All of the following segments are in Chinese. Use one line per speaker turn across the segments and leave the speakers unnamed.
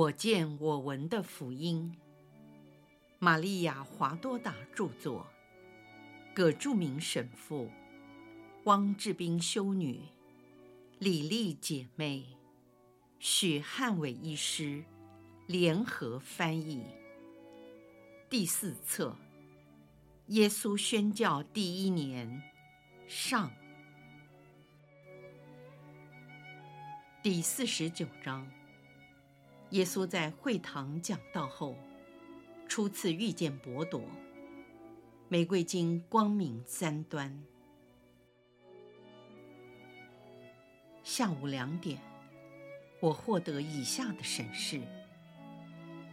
我见我闻的福音，玛利亚·华多达著作，葛著名神父，汪志斌修女，李丽姐妹，许汉伟医师联合翻译。第四册，耶稣宣教第一年，上，第四十九章。耶稣在会堂讲道后，初次遇见伯多。玫瑰金光明三端。下午两点，我获得以下的审视：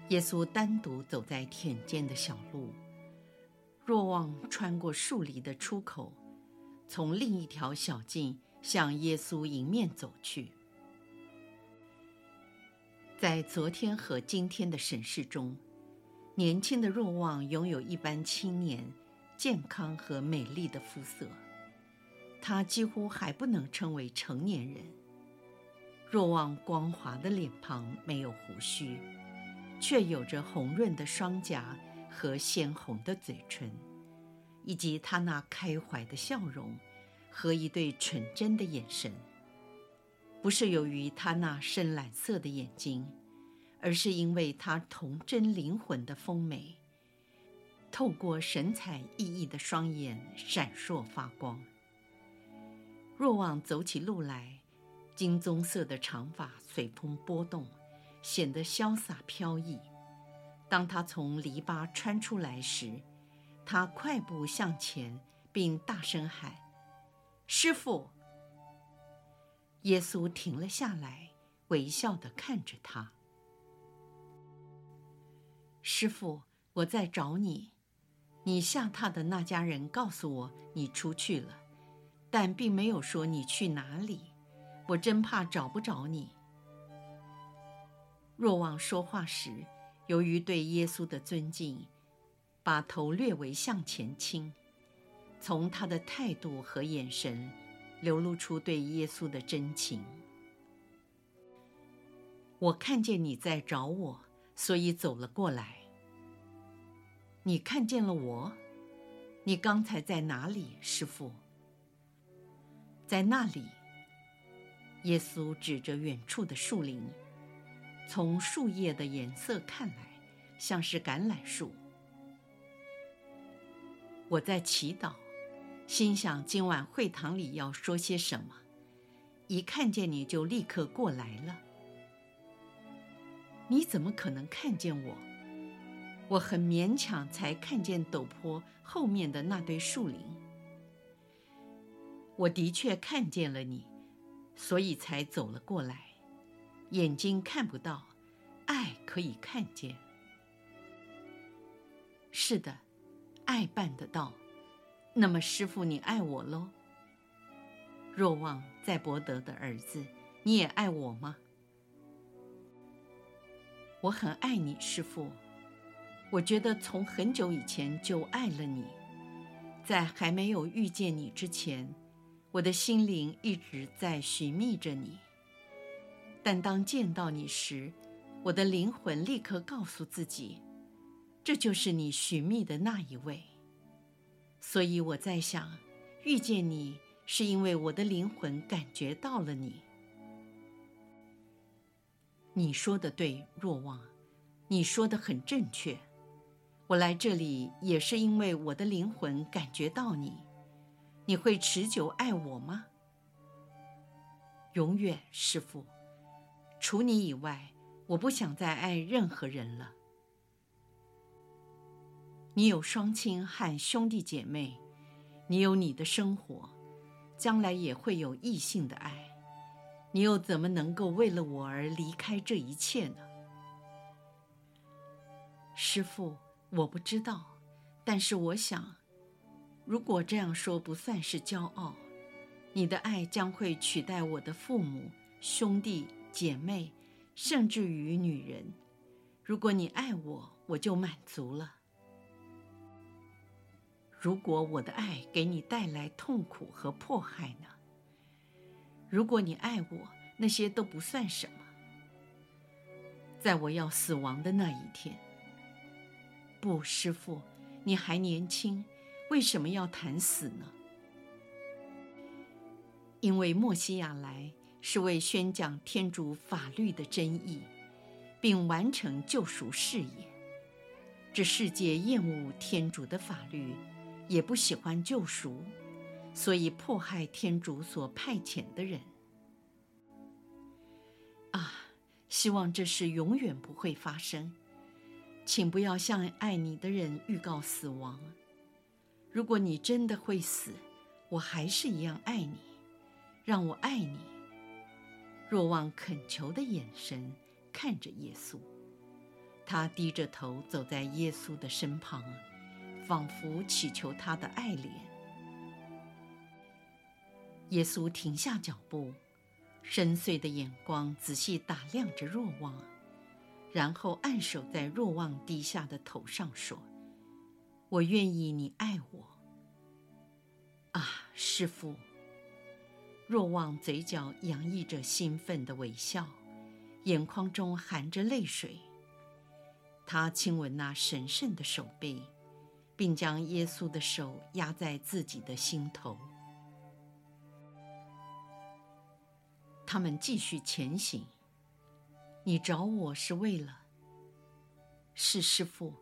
耶稣单独走在田间的小路，若望穿过树篱的出口，从另一条小径向耶稣迎面走去。在昨天和今天的审视中，年轻的若望拥有一般青年、健康和美丽的肤色。他几乎还不能称为成年人。若望光滑的脸庞没有胡须，却有着红润的双颊和鲜红的嘴唇，以及他那开怀的笑容和一对纯真的眼神。不是由于他那深蓝色的眼睛，而是因为他童真灵魂的丰美，透过神采奕奕的双眼闪烁发光。若望走起路来，金棕色的长发随风波动，显得潇洒飘逸。当他从篱笆穿出来时，他快步向前，并大声喊：“师傅！”耶稣停了下来，微笑地看着他。师傅，我在找你。你下榻的那家人告诉我你出去了，但并没有说你去哪里。我真怕找不着你。若望说话时，由于对耶稣的尊敬，把头略微向前倾，从他的态度和眼神。流露出对耶稣的真情。我看见你在找我，所以走了过来。你看见了我？你刚才在哪里，师傅？在那里。耶稣指着远处的树林，从树叶的颜色看来，像是橄榄树。我在祈祷。心想今晚会堂里要说些什么，一看见你就立刻过来了。你怎么可能看见我？我很勉强才看见陡坡后面的那堆树林。我的确看见了你，所以才走了过来。眼睛看不到，爱可以看见。是的，爱办得到。那么，师傅，你爱我喽？若望在伯德的儿子，你也爱我吗？我很爱你，师傅。我觉得从很久以前就爱了你，在还没有遇见你之前，我的心灵一直在寻觅着你。但当见到你时，我的灵魂立刻告诉自己，这就是你寻觅的那一位。所以我在想，遇见你是因为我的灵魂感觉到了你。你说的对，若望，你说的很正确。我来这里也是因为我的灵魂感觉到你。你会持久爱我吗？永远，师父。除你以外，我不想再爱任何人了。你有双亲和兄弟姐妹，你有你的生活，将来也会有异性的爱，你又怎么能够为了我而离开这一切呢？师父，我不知道，但是我想，如果这样说不算是骄傲，你的爱将会取代我的父母、兄弟姐妹，甚至于女人。如果你爱我，我就满足了。如果我的爱给你带来痛苦和迫害呢？如果你爱我，那些都不算什么。在我要死亡的那一天。不，师父，你还年轻，为什么要谈死呢？因为默西亚来是为宣讲天主法律的真意，并完成救赎事业。这世界厌恶天主的法律，也不喜欢救赎，所以迫害天主所派遣的人。啊，希望这事永远不会发生。请不要向爱你的人预告死亡。如果你真的会死，我还是一样爱你。让我爱你。若望恳求的眼神看着耶稣，他低着头走在耶稣的身旁，仿佛祈求他的爱怜。耶稣停下脚步，深邃的眼光仔细打量着若望，然后按手在若望低下的头上，说：“我愿意你爱我。”啊，师父。若望嘴角洋溢着兴奋的微笑，眼眶中含着泪水。他亲吻那神圣的手臂，并将耶稣的手压在自己的心头。他们继续前行。你找我是为了？是师父，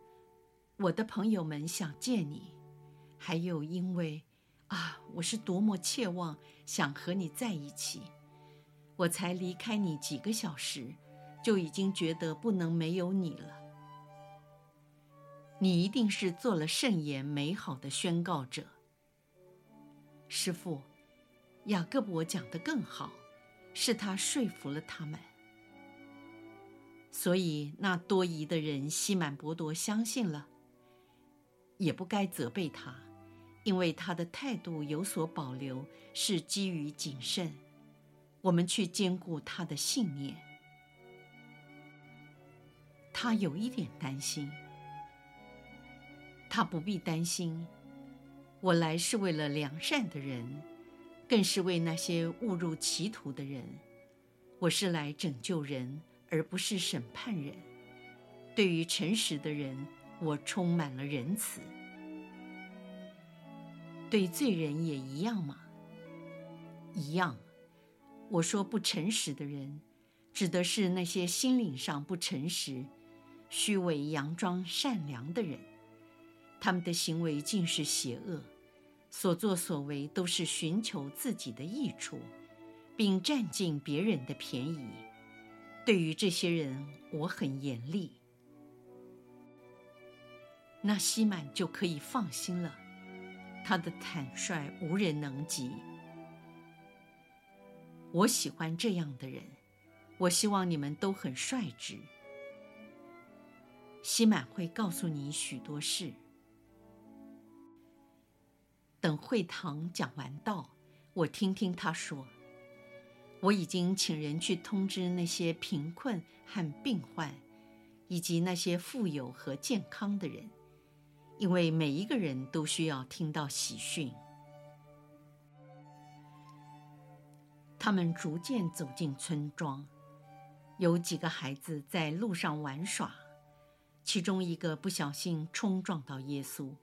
我的朋友们想见你，还有因为。啊，我是多么切望想和你在一起！我才离开你几个小时，就已经觉得不能没有你了。你一定是做了圣言美好的宣告者。师傅，雅各伯讲得更好，是他说服了他们。所以那多疑的人西满伯多相信了，也不该责备他。因为他的态度有所保留，是基于谨慎。我们去兼顾他的信念。他有一点担心，他不必担心。我来是为了良善的人，更是为那些误入歧途的人。我是来拯救人，而不是审判人。对于诚实的人，我充满了仁慈。对罪人也一样吗？一样。我说不诚实的人，指的是那些心灵上不诚实、虚伪佯装善良的人。他们的行为尽是邪恶，所作所为都是寻求自己的益处，并占尽别人的便宜。对于这些人，我很严厉。那西满就可以放心了。他的坦率无人能及。我喜欢这样的人。我希望你们都很率直。西满会告诉你许多事。等会堂讲完道，我听听他说。我已经请人去通知那些贫困和病患，以及那些富有和健康的人。因为每一个人都需要听到喜讯。他们逐渐走进村庄，有几个孩子在路上玩耍，其中一个不小心冲撞到耶稣，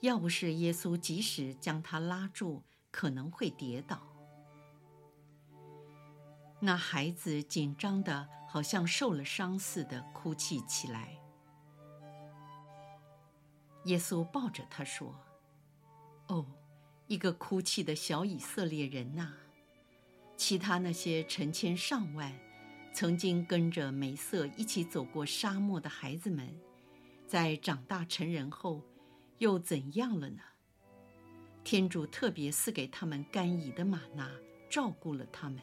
要不是耶稣及时将他拉住，可能会跌倒。那孩子紧张的好像受了伤似的，哭泣起来。耶稣抱着他说：“哦，一个哭泣的小以色列人呐！其他那些成千上万，曾经跟着梅瑟一起走过沙漠的孩子们，在长大成人后，又怎样了呢？天主特别赐给他们甘飴的玛纳，照顾了他们。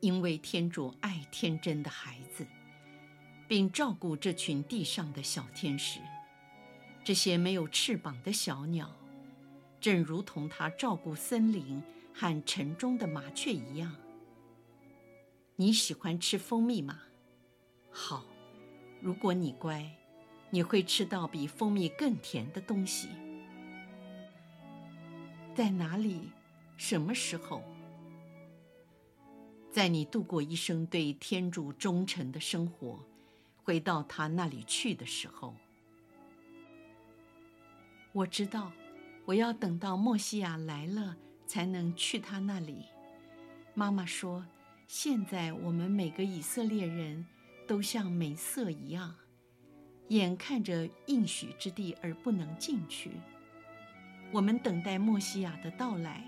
因为天主爱天真的孩子，并照顾这群地上的小天使。”这些没有翅膀的小鸟，正如同他照顾森林和城中的麻雀一样。你喜欢吃蜂蜜吗？好，如果你乖，你会吃到比蜂蜜更甜的东西。在哪里？什么时候？在你度过一生对天主忠诚的生活，回到他那里去的时候，我知道，我要等到默西亚来了才能去他那里。妈妈说，现在我们每个以色列人都像梅瑟一样，眼看着应许之地而不能进去。我们等待默西亚的到来，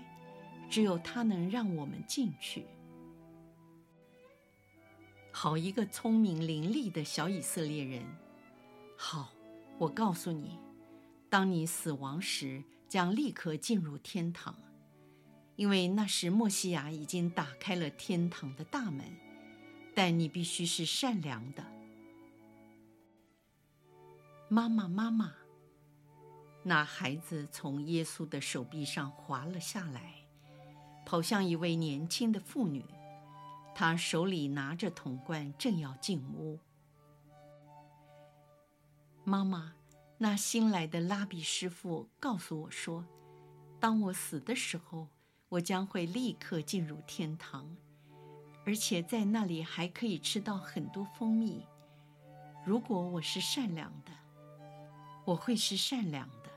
只有他能让我们进去。好一个聪明伶俐的小以色列人！好，我告诉你，当你死亡时，将立刻进入天堂，因为那时默西亚已经打开了天堂的大门。但你必须是善良的。妈妈，妈妈，那孩子从耶稣的手臂上滑了下来，跑向一位年轻的妇女。她手里拿着铜罐，正要进屋。妈妈，那新来的拉比师傅告诉我说，当我死的时候，我将会立刻进入天堂，而且在那里还可以吃到很多蜂蜜。如果我是善良的，我会是善良的。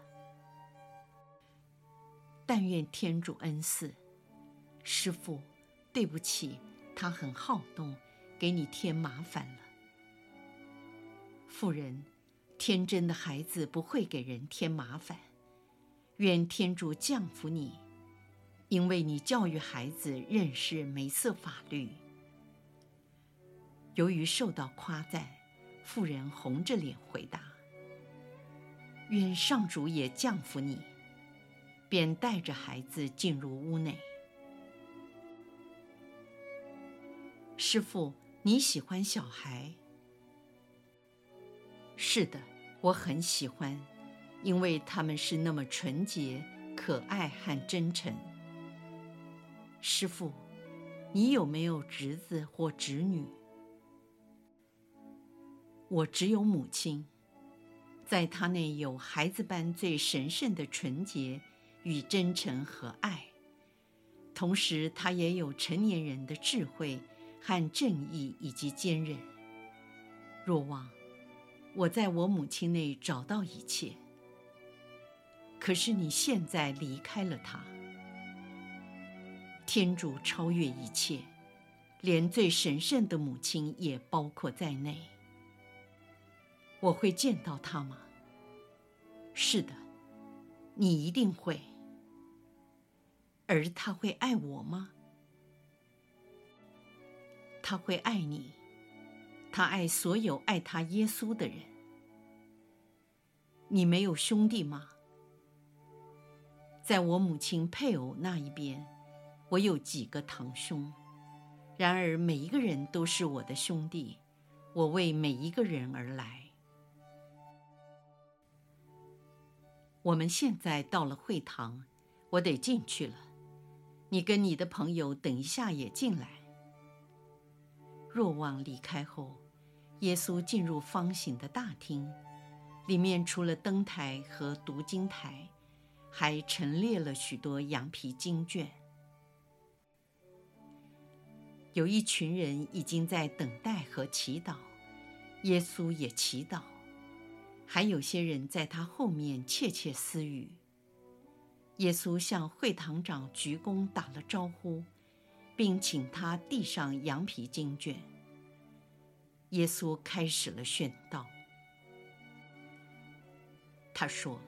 但愿天主恩赐，师傅，对不起。他很好动，给你添麻烦了。妇人，天真的孩子不会给人添麻烦。愿天主降福你，因为你教育孩子认识梅瑟法律。由于受到夸赞，妇人红着脸回答：“愿上主也降福你。”便带着孩子进入屋内。师父，你喜欢小孩？是的，我很喜欢，因为他们是那么纯洁、可爱和真诚。师父，你有没有侄子或侄女？我只有母亲，在她内有孩子般最神圣的纯洁与真诚和爱，同时她也有成年人的智慧。和正义以及坚韧。若望，我在我母亲内找到一切。可是你现在离开了她。天主超越一切，连最神圣的母亲也包括在内。我会见到他吗？是的，你一定会。而他会爱我吗？他会爱你，他爱所有爱他耶稣的人。你没有兄弟吗？在我母亲配偶那一边，我有几个堂兄，然而每一个人都是我的兄弟，我为每一个人而来。我们现在到了会堂，我得进去了。你跟你的朋友等一下也进来。若望离开后，耶稣进入方形的大厅，里面除了灯台和读经台，还陈列了许多羊皮经卷。有一群人已经在等待和祈祷，耶稣也祈祷，还有些人在他后面窃窃私语。耶稣向会堂长鞠躬打了招呼。并请他递上羊皮经卷。耶稣开始了宣道。他说：“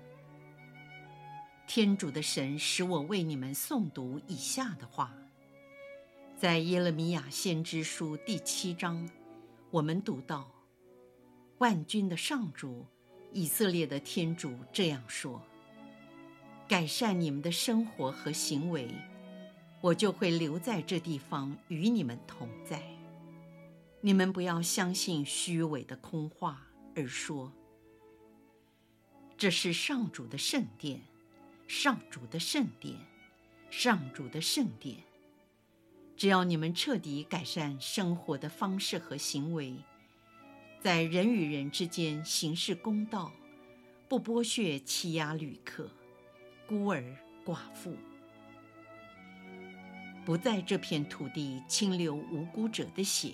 天主的神使我为你们诵读以下的话，在耶勒米亚先知书第七章，我们读到：万军的上主，以色列的天主这样说：改善你们的生活和行为。”我就会留在这地方与你们同在。你们不要相信虚伪的空话，而说：“这是上主的圣殿，上主的圣殿，上主的圣殿。”只要你们彻底改善生活的方式和行为，在人与人之间行事公道，不剥削欺压旅客、孤儿寡妇。不在这片土地清流无辜者的血，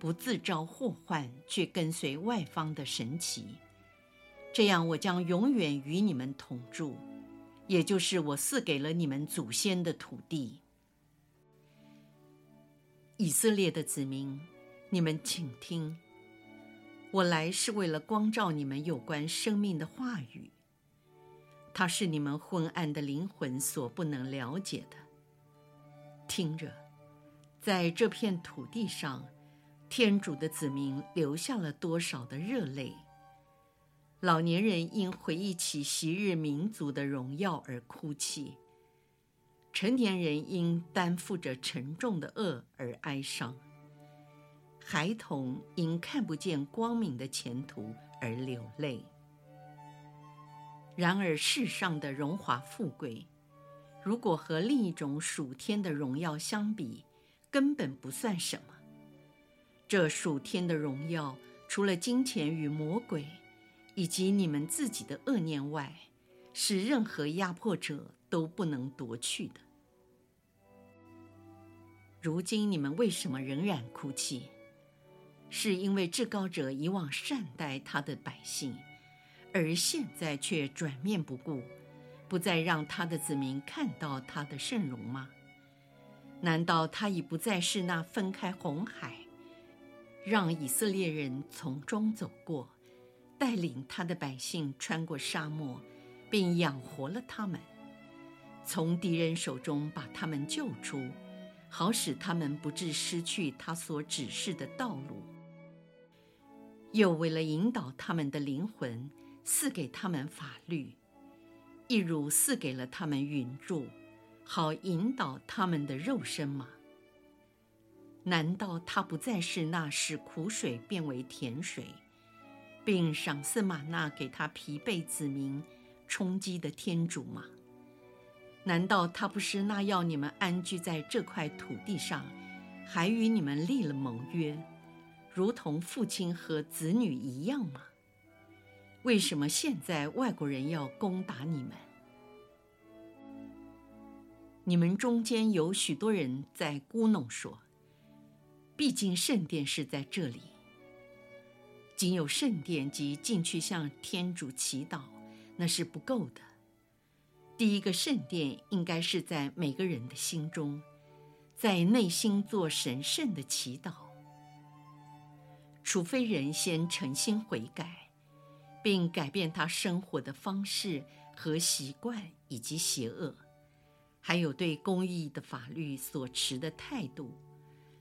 不自招祸患，却跟随外方的神奇。这样，我将永远与你们同住，也就是我赐给了你们祖先的土地。以色列的子民，你们请听，我来是为了光照你们有关生命的话语。它是你们昏暗的灵魂所不能了解的。听着，在这片土地上，天主的子民流下了多少的热泪。老年人因回忆起昔日民族的荣耀而哭泣，成年人因担负着沉重的恶而哀伤，孩童因看不见光明的前途而流泪。然而世上的荣华富贵，如果和另一种属天的荣耀相比，根本不算什么。这属天的荣耀，除了金钱与魔鬼，以及你们自己的恶念外，是任何压迫者都不能夺去的。如今你们为什么仍然哭泣？是因为至高者以往善待他的百姓，而现在却转面不顾，不再让他的子民看到他的圣容吗？难道他已不再是那分开红海，让以色列人从中走过？带领他的百姓穿过沙漠，并养活了他们，从敌人手中把他们救出，好使他们不致失去他所指示的道路。又为了引导他们的灵魂，赐给他们法律，一如赐给了他们云柱，好引导他们的肉身吗？难道他不再是那使苦水变为甜水？并赏赐吗哪给他疲惫子民充饥的天主吗？难道他不是那要你们安居在这块土地上，还与你们立了盟约，如同父亲和子女一样吗？为什么现在外国人要攻打你们？你们中间有许多人在咕哝说：“毕竟圣殿是在这里。”仅有圣殿及进去向天主祈祷，那是不够的。第一个圣殿应该是在每个人的心中，在内心做神圣的祈祷。除非人先诚心悔改，并改变他生活的方式和习惯以及邪恶，还有对公义的法律所持的态度，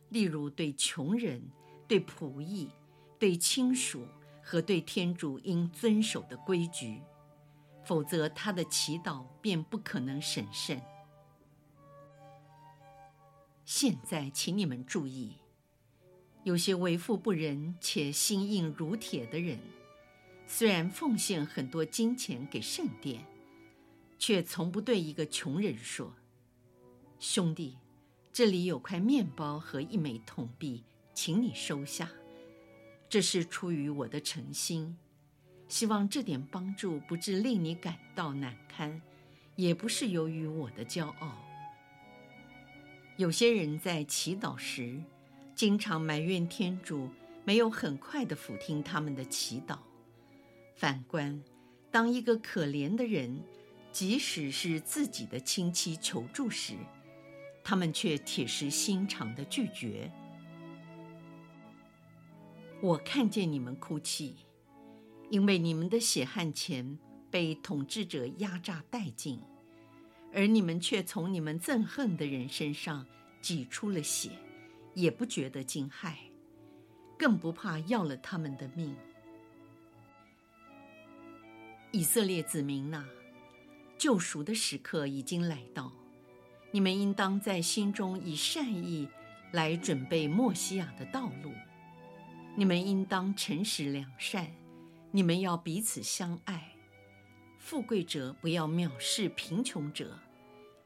例如对穷人、对仆役。对亲属和对天主应遵守的规矩，否则他的祈祷便不可能神圣。现在，请你们注意，有些为富不仁且心硬如铁的人，虽然奉献很多金钱给圣殿，却从不对一个穷人说：“兄弟，这里有块面包和一枚铜币，请你收下。”这是出于我的诚心，希望这点帮助不致令你感到难堪，也不是由于我的骄傲。有些人在祈祷时，经常埋怨天主没有很快地俯听他们的祈祷。反观，当一个可怜的人，即使是自己的亲戚求助时，他们却铁石心肠地拒绝。我看见你们哭泣，因为你们的血汗钱被统治者压榨殆尽，而你们却从你们憎恨的人身上挤出了血，也不觉得惊骇，更不怕要了他们的命。以色列子民呐，救赎的时刻已经来到，你们应当在心中以善意来准备默西亚的道路。你们应当诚实良善，你们要彼此相爱。富贵者不要藐视贫穷者，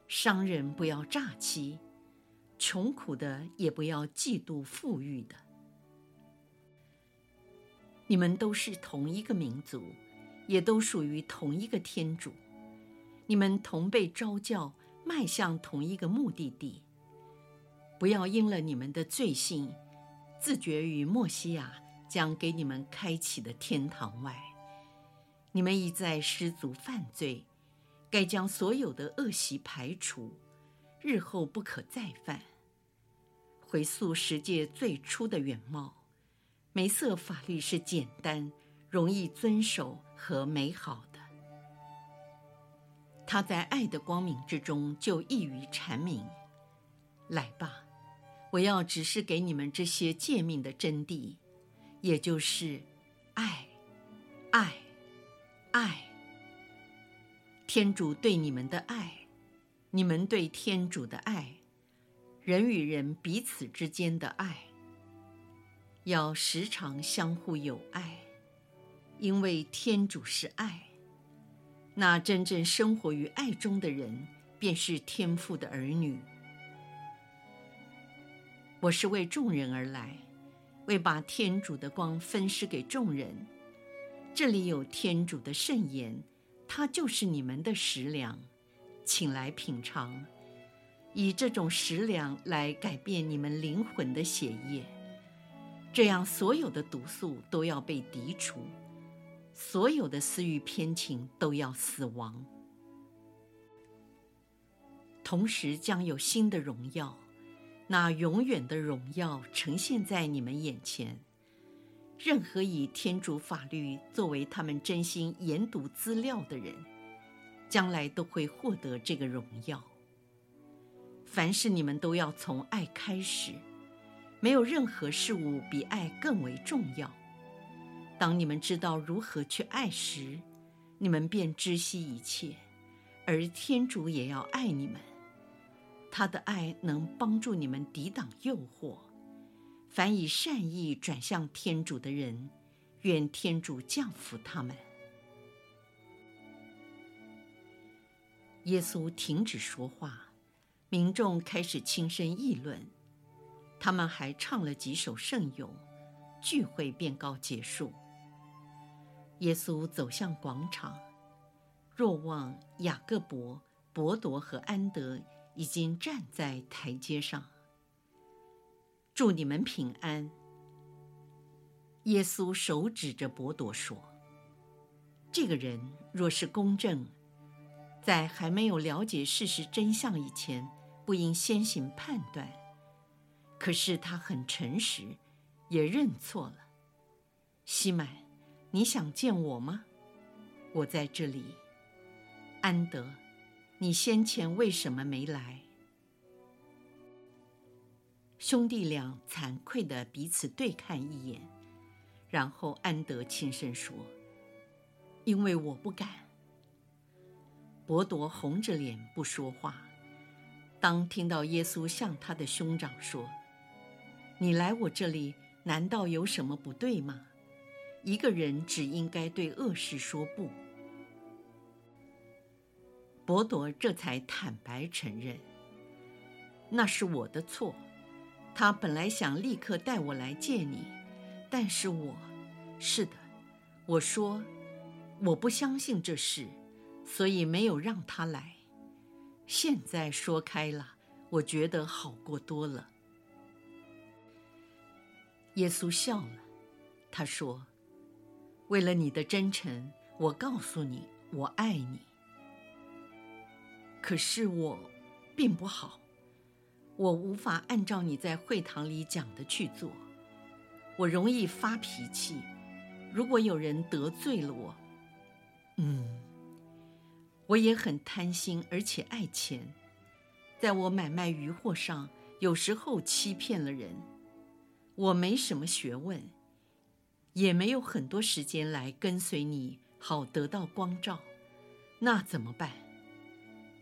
商人不要诈欺，穷苦的也不要嫉妒富裕的。你们都是同一个民族，也都属于同一个天主。你们同被召叫，迈向同一个目的地，不要因了你们的罪性，自绝于默西亚将给你们开启的天堂外。你们已在失足犯罪，该将所有的恶习排除，日后不可再犯。回溯十界最初的原貌，梅瑟法律是简单、容易遵守和美好的。他在爱的光明之中就易于阐明。来吧。我要指示给你们这些诫命的真谛，也就是爱、爱、爱。天主对你们的爱，你们对天主的爱，人与人彼此之间的爱，要时常相互友爱，因为天主是爱。那真正生活于爱中的人，便是天父的儿女。我是为众人而来，为把天主的光分施给众人。这里有天主的圣言，它就是你们的食粮，请来品尝，以这种食粮来改变你们灵魂的血液，这样所有的毒素都要被涤除，所有的私欲偏情都要死亡，同时将有新的荣耀。那永远的荣耀呈现在你们眼前。任何以天主法律作为他们真心研读资料的人，将来都会获得这个荣耀。凡事你们都要从爱开始，没有任何事物比爱更为重要。当你们知道如何去爱时，你们便知悉一切，而天主也要爱你们。他的爱能帮助你们抵挡诱惑。凡以善意转向天主的人，愿天主降福他们。耶稣停止说话，民众开始轻声议论。他们还唱了几首圣咏，聚会便告结束。耶稣走向广场，若望、雅各伯、伯多和安德。已经站在台阶上。祝你们平安。耶稣手指着伯多说：“这个人若是公正，在还没有了解事实真相以前，不应先行判断。可是他很诚实，也认错了。西满，你想见我吗？我在这里。安德。”你先前为什么没来？兄弟俩惭愧的彼此对看一眼，然后安德轻声说：“因为我不敢。”博多红着脸不说话。当听到耶稣向他的兄长说：“你来我这里，难道有什么不对吗？一个人只应该对恶事说不。”伯多这才坦白承认，那是我的错。他本来想立刻带我来见你，但是我，是的，我说我不相信这事，所以没有让他来。现在说开了，我觉得好过多了。耶稣笑了，他说：“为了你的真诚，我告诉你，我爱你。”可是我并不好，我无法按照你在会堂里讲的去做。我容易发脾气，如果有人得罪了我，嗯，我也很贪心，而且爱钱，在我买卖鱼货上，有时候欺骗了人。我没什么学问，也没有很多时间来跟随你，好得到光照，那怎么办？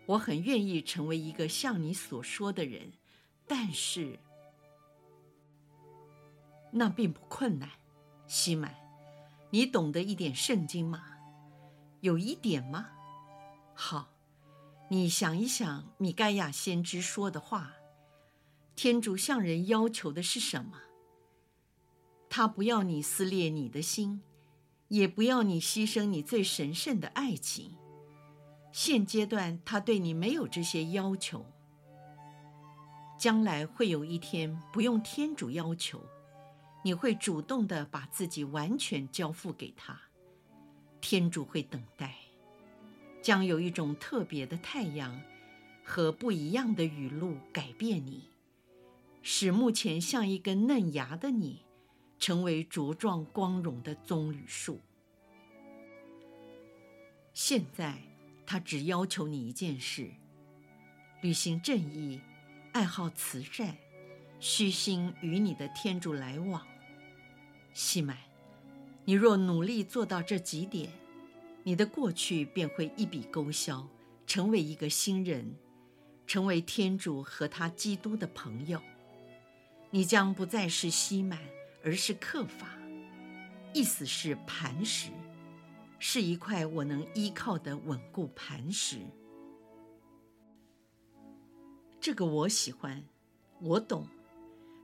我很愿意成为一个像你所说的人，但是那并不困难。西满，你懂得一点圣经吗？有一点吗？好，你想一想米盖亚先知说的话：天主向人要求的是什么？他不要你撕裂你的心，也不要你牺牲你最神圣的爱情。现阶段，他对你没有这些要求。将来会有一天，不用天主要求，你会主动的把自己完全交付给他。天主会等待，将有一种特别的太阳和不一样的雨露改变你，使目前像一根嫩芽的你，成为茁壮光荣的棕榈树。现在，他只要求你一件事：履行正义。爱好慈善，虚心与你的天主来往。西满，你若努力做到这几点，你的过去便会一笔勾销，成为一个新人，成为天主和他基督的朋友。你将不再是西满，而是刻法，意思是磐石，是一块我能依靠的稳固磐石。这个我喜欢，我懂，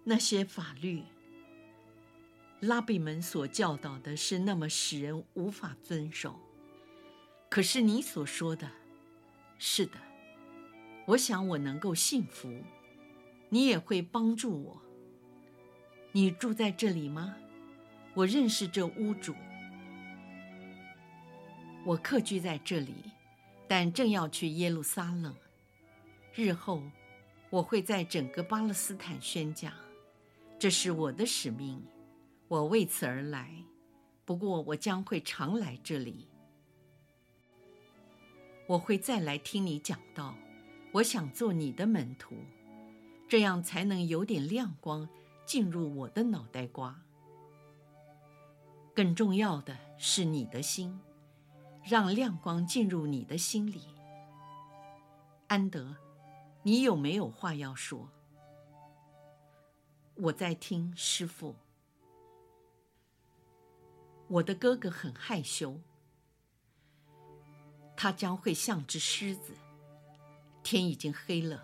那些法律，拉比们所教导的是那么使人无法遵守。可是你所说的，是的，我想我能够信服，你也会帮助我。你住在这里吗？我认识这屋主，我客居在这里，但正要去耶路撒冷，日后。我会在整个巴勒斯坦宣讲，这是我的使命，我为此而来。不过我将会常来这里，我会再来听你讲道。我想做你的门徒，这样才能有点亮光进入我的脑袋瓜。更重要的是你的心，让亮光进入你的心里，安德。你有没有话要说？我在听，师父。我的哥哥很害羞，他将会像只狮子。天已经黑了，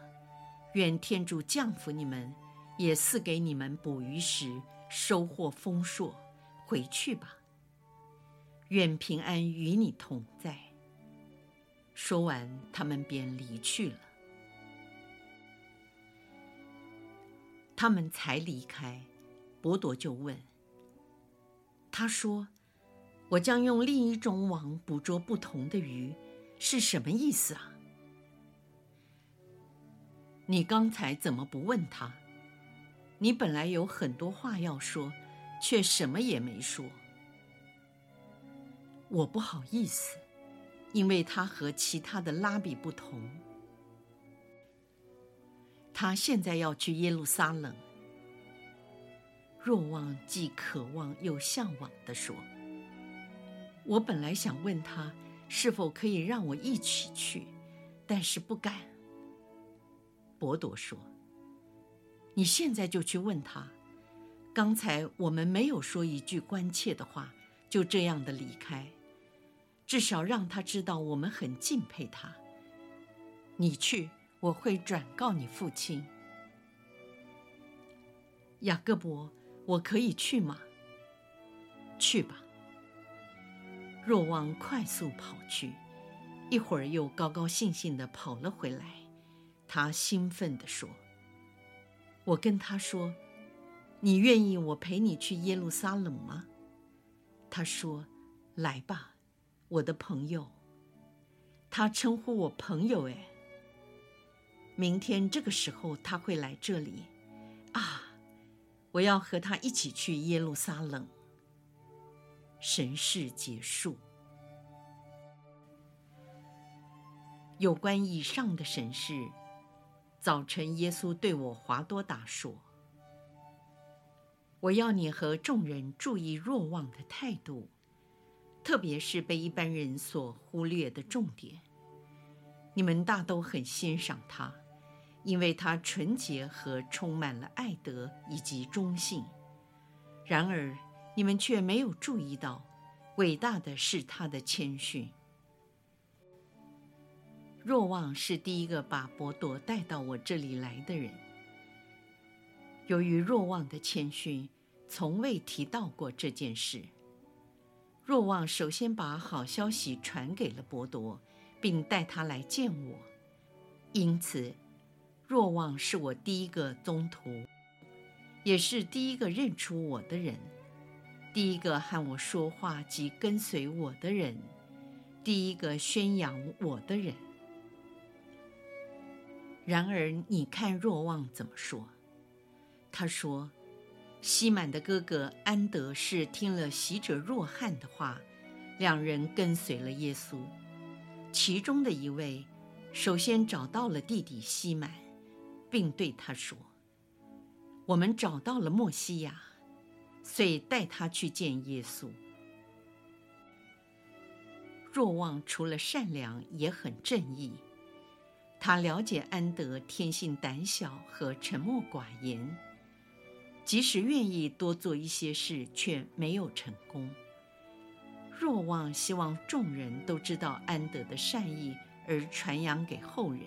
愿天主降福你们，也赐给你们捕鱼时收获丰硕。回去吧，愿平安与你同在。说完，他们便离去了。他们才离开，伯多就问：“他说，我将用另一种网捕捉不同的鱼，是什么意思啊？你刚才怎么不问他？你本来有很多话要说，却什么也没说。我不好意思，因为他和其他的拉比不同。”他现在要去耶路撒冷。若望既渴望又向往地说：“我本来想问他是否可以让我一起去，但是不敢。”伯多说：“你现在就去问他。刚才我们没有说一句关切的话，就这样的离开，至少让他知道我们很敬佩他。你去。”我会转告你父亲，雅各伯，我可以去吗？去吧。若望快速跑去，一会儿又高高兴兴地跑了回来。他兴奋地说：“我跟他说，你愿意我陪你去耶路撒冷吗？”他说：“来吧，我的朋友。”他称呼我朋友，哎。明天这个时候他会来这里，啊！我要和他一起去耶路撒冷。神事结束。有关以上的神事，早晨耶稣对我华多达说：“我要你和众人注意若望的态度，特别是被一般人所忽略的重点。你们大都很欣赏他。”因为他纯洁和充满了爱德以及忠信，然而你们却没有注意到，伟大的是他的谦逊。若望是第一个把伯铎带到我这里来的人。由于若望的谦逊，从未提到过这件事。若望首先把好消息传给了伯铎，并带他来见我，因此。若望是我第一个宗徒，也是第一个认出我的人，第一个和我说话及跟随我的人，第一个宣扬我的人。然而，你看若望怎么说？他说：“西满的哥哥安德是听了洗者若翰的话，两人跟随了耶稣。其中的一位，首先找到了弟弟西满，并对他说：‘我们找到了默西亚，遂带他去见耶稣。’若望除了善良，也很正义。他了解安德天性胆小和沉默寡言。”即使愿意多做一些事，却没有成功。若望希望众人都知道安德的善意，而传扬给后人。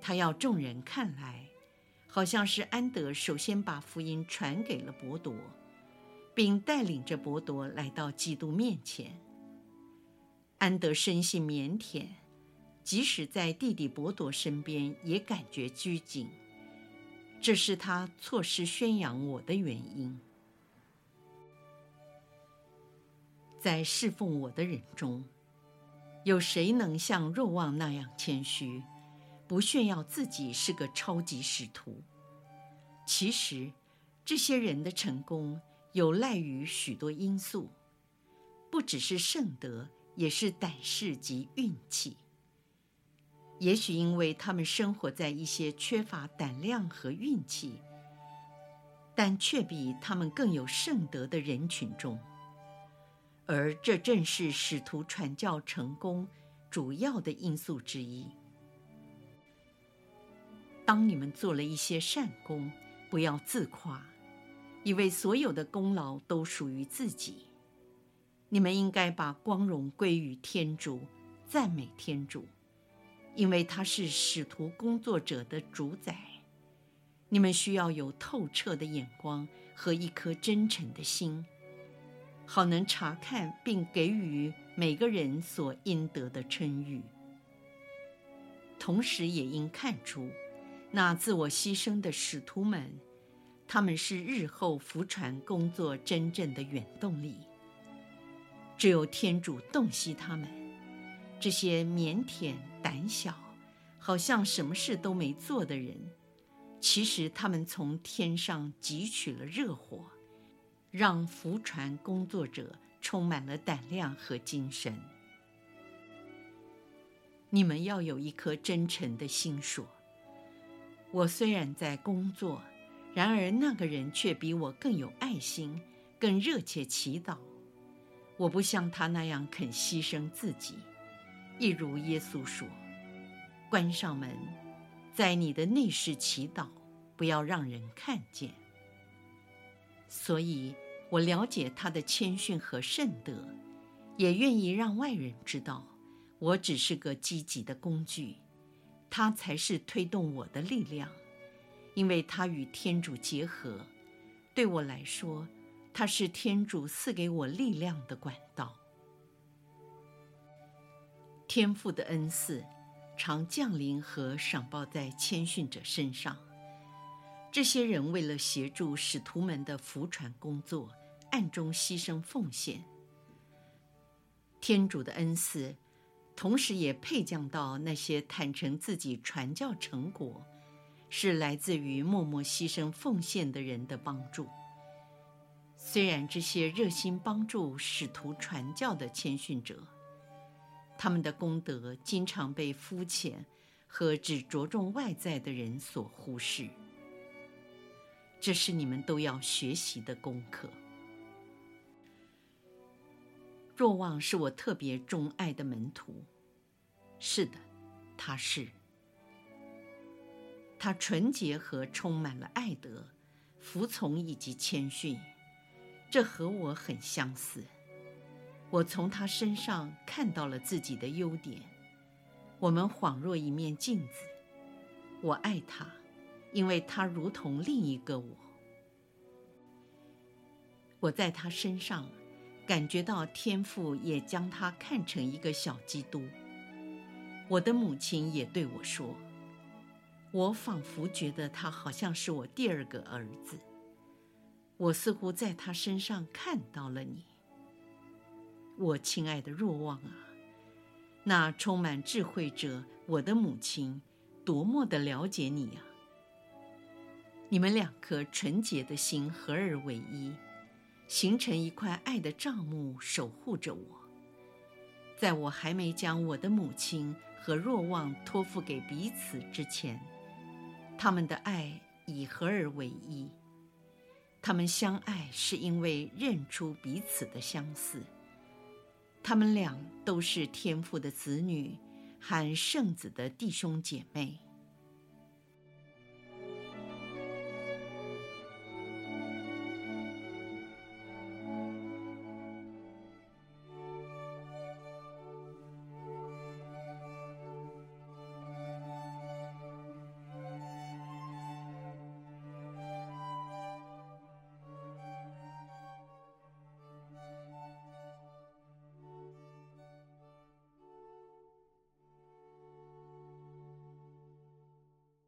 他要众人看来，好像是安德首先把福音传给了伯铎，并带领着伯铎来到基督面前。安德生性腼腆，即使在弟弟伯铎身边，也感觉拘谨。这是他错失宣扬我的原因。在侍奉我的人中，有谁能像若望那样谦虚，不炫耀自己是个超级使徒？其实，这些人的成功有赖于许多因素，不只是圣德，也是胆识及运气。也许因为他们生活在一些缺乏胆量和运气，但却比他们更有圣德的人群中，而这正是使徒传教成功主要的因素之一。当你们做了一些善功，不要自夸，以为所有的功劳都属于自己。你们应该把光荣归于天主，赞美天主。因为他是使徒工作者的主宰，你们需要有透彻的眼光和一颗真诚的心，好能查看并给予每个人所应得的称誉。同时，也应看出那自我牺牲的使徒们，他们是日后福传工作真正的原动力。只有天主洞悉他们。这些腼腆、胆小，好像什么事都没做的人，其实他们从天上汲取了热火，让福传工作者充满了胆量和精神。你们要有一颗真诚的心说：“我虽然在工作，然而那个人却比我更有爱心，更热切祈祷。我不像他那样肯牺牲自己。”一如耶稣说：“关上门，在你的内室祈祷，不要让人看见。”所以，我了解他的谦逊和圣德，也愿意让外人知道，我只是个积极的工具，他才是推动我的力量，因为他与天主结合，对我来说，他是天主赐给我力量的管道。天父的恩赐常降临和赏报在谦逊者身上。这些人为了协助使徒们的福传工作，暗中牺牲奉献。天主的恩赐，同时也配降到那些坦诚自己传教成果，是来自于默默牺牲奉献的人的帮助。虽然这些热心帮助使徒传教的谦逊者，他们的功德经常被肤浅和只着重外在的人所忽视，这是你们都要学习的功课。若望是我特别钟爱的门徒，是的，他是。他纯洁和充满了爱德、服从以及谦逊，这和我很相似。我从他身上看到了自己的优点。我们恍若一面镜子。我爱他，因为他如同另一个我。我在他身上感觉到天父也将他看成一个小基督。我的母亲也对我说：“我仿佛觉得他好像是我第二个儿子。我似乎在他身上看到了你，我亲爱的若望啊，那充满智慧者，我的母亲，多么的了解你啊！你们两颗纯洁的心合而为一，形成一块爱的帐幕，守护着我。在我还没将我的母亲和若望托付给彼此之前，他们的爱已合而为一。他们相爱是因为认出彼此的相似。他们俩都是天父的子女，含圣子的弟兄姐妹。